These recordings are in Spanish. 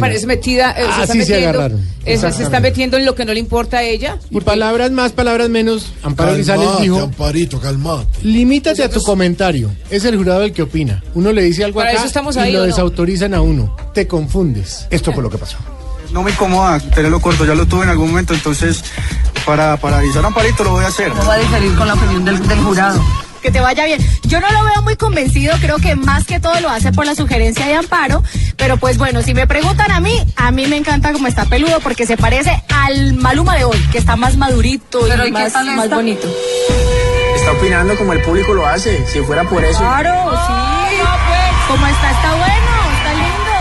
Parece metida, eh, se, está Así se metiendo, agarraron. eh, se- está metiendo en lo que no le importa a ella. Y palabras más, palabras menos. Amparo Grisales Calmate, dijo, Amparito, calmate. limítate a tu comentario. Es el jurado el que opina. Uno le dice algo Para acá eso estamos y ahí, lo ¿o no? desautorizan a uno. Te confundes. Esto fue lo que pasó. No me incomoda tenerlo corto, ya lo tuve en algún momento, entonces para, para avisar a Amparito lo voy a hacer. va a diferir con la opinión del, del jurado. Que te vaya bien. Yo no lo veo muy convencido, creo que más que todo lo hace por la sugerencia de Amparo, pero pues bueno, si me preguntan a mí, a mí me encanta cómo está peludo porque se parece al Maluma de hoy, que está más madurito Pero, y ¿y qué más, más bonito. Está opinando como el público lo hace, si fuera por eso. Claro, sí. Como está, está bueno, está lindo.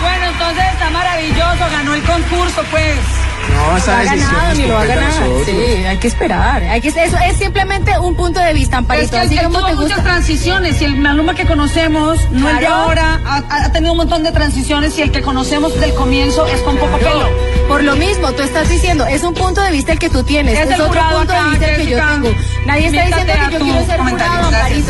Bueno, entonces está maravilloso, ganó el concurso, pues. No, Lo esa ha decisión ganado, ni lo va a ganar. Sí, hay que esperar. Hay que, eso es simplemente un punto de vista, Es Amparito. que Así él como tuvo te muchas transiciones y el Maluma que conocemos, no el de Claro. ahora, ha, ha tenido un montón de transiciones y el que conocemos del comienzo es con poco Claro. pelo. Por lo mismo, tú estás diciendo, es un punto de vista el que tú tienes, Es es, otro punto acá, de vista el que yo tengo. Nadie está diciendo que yo quiero ser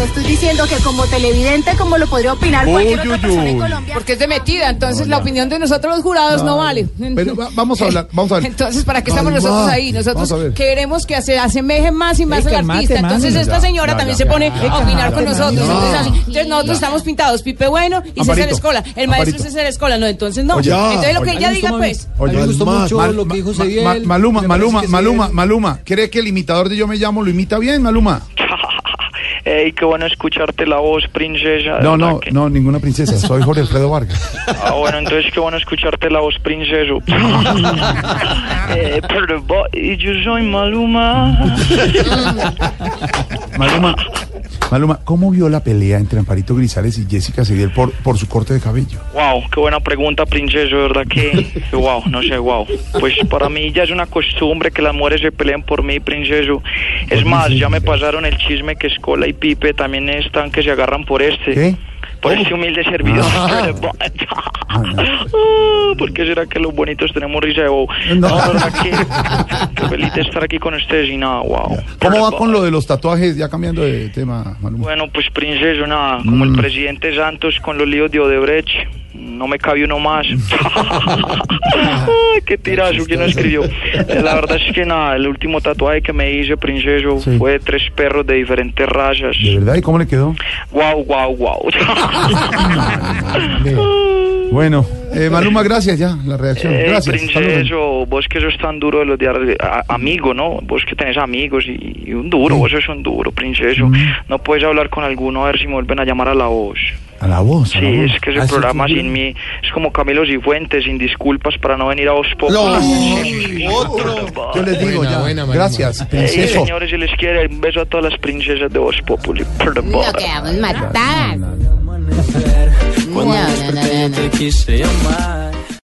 Estoy diciendo que como televidente, como lo podría opinar cualquier otra persona en Colombia. Porque es de metida, entonces la opinión de nosotros los jurados no, vale. Pero va- vamos a hablar, vamos a ver. Entonces, ¿para qué estamos nosotros ahí? Nosotros queremos que se asemeje más y más al artista. Entonces esta señora ya, también ya, se pone ya, a opinar con nosotros. Entonces, nosotros estamos pintados Pipe Bueno y César Escola. El maestro Amparito. es César Escola, no, entonces no. Oye, entonces lo que ella diga, pues. Oye, me gustó mucho lo que dijo Maluma, Maluma, Maluma, Maluma. ¿Cree que el imitador de Yo Me Llamo lo imita bien, Maluma? Ey, qué bueno escucharte la voz, princesa. No, no, que- no, ninguna princesa. Soy Jorge Alfredo Vargas. Ah, bueno, entonces qué bueno escucharte la voz, princeso. eh, pero yo soy Maluma. Maluma, Maluma, ¿cómo vio la pelea entre Amparito Grisales y Jessica Cediel por, por su corte de cabello? Wow, qué buena pregunta, princeso, de verdad que, que wow, no sé, wow. Pues para mí ya es una costumbre que las mujeres se peleen por mí, princeso. Es más, ya me pasaron el chisme que Escola y Pipe también están que se agarran por este. ¿Qué? Por este humilde servidor. ¿Por qué será que los bonitos tenemos risa de bobo? No. Que, que feliz de estar aquí con ustedes y nada, wow. ¿Cómo va con lo de los tatuajes? Ya cambiando de tema, Maluma. Bueno, pues princeso, nada, como el Mm. presidente Santos con los líos de Odebrecht, no me cabe uno más. Qué tirazo, ¿quién lo escribió? La verdad es que nada, el último tatuaje que me hice, princeso, Sí. fue de tres perros de diferentes razas. ¿De verdad? ¿Y cómo le quedó? Guau, guau, guau. Bueno, eh, Maluma, gracias ya, la reacción. Eh, Gracias. princeso, vos que sos tan duro de los diarios, amigo, ¿no? Vos que tenés amigos y, y un duro, vos sos un duro, princeso. Mm. No puedes hablar con alguno a ver si me vuelven a llamar a la voz. A la voz. a Sí, la voz. es que ese Ah, sí, programa sí, sin mí es como Camilo Cifuentes, sin disculpas para no venir a Voz. No, otro. Yo les digo Buena, ya. buena, Maluma. gracias, señores, si les quiere, un beso a todas las princesas de Voz Populi. No, no, no. No, no, no, no,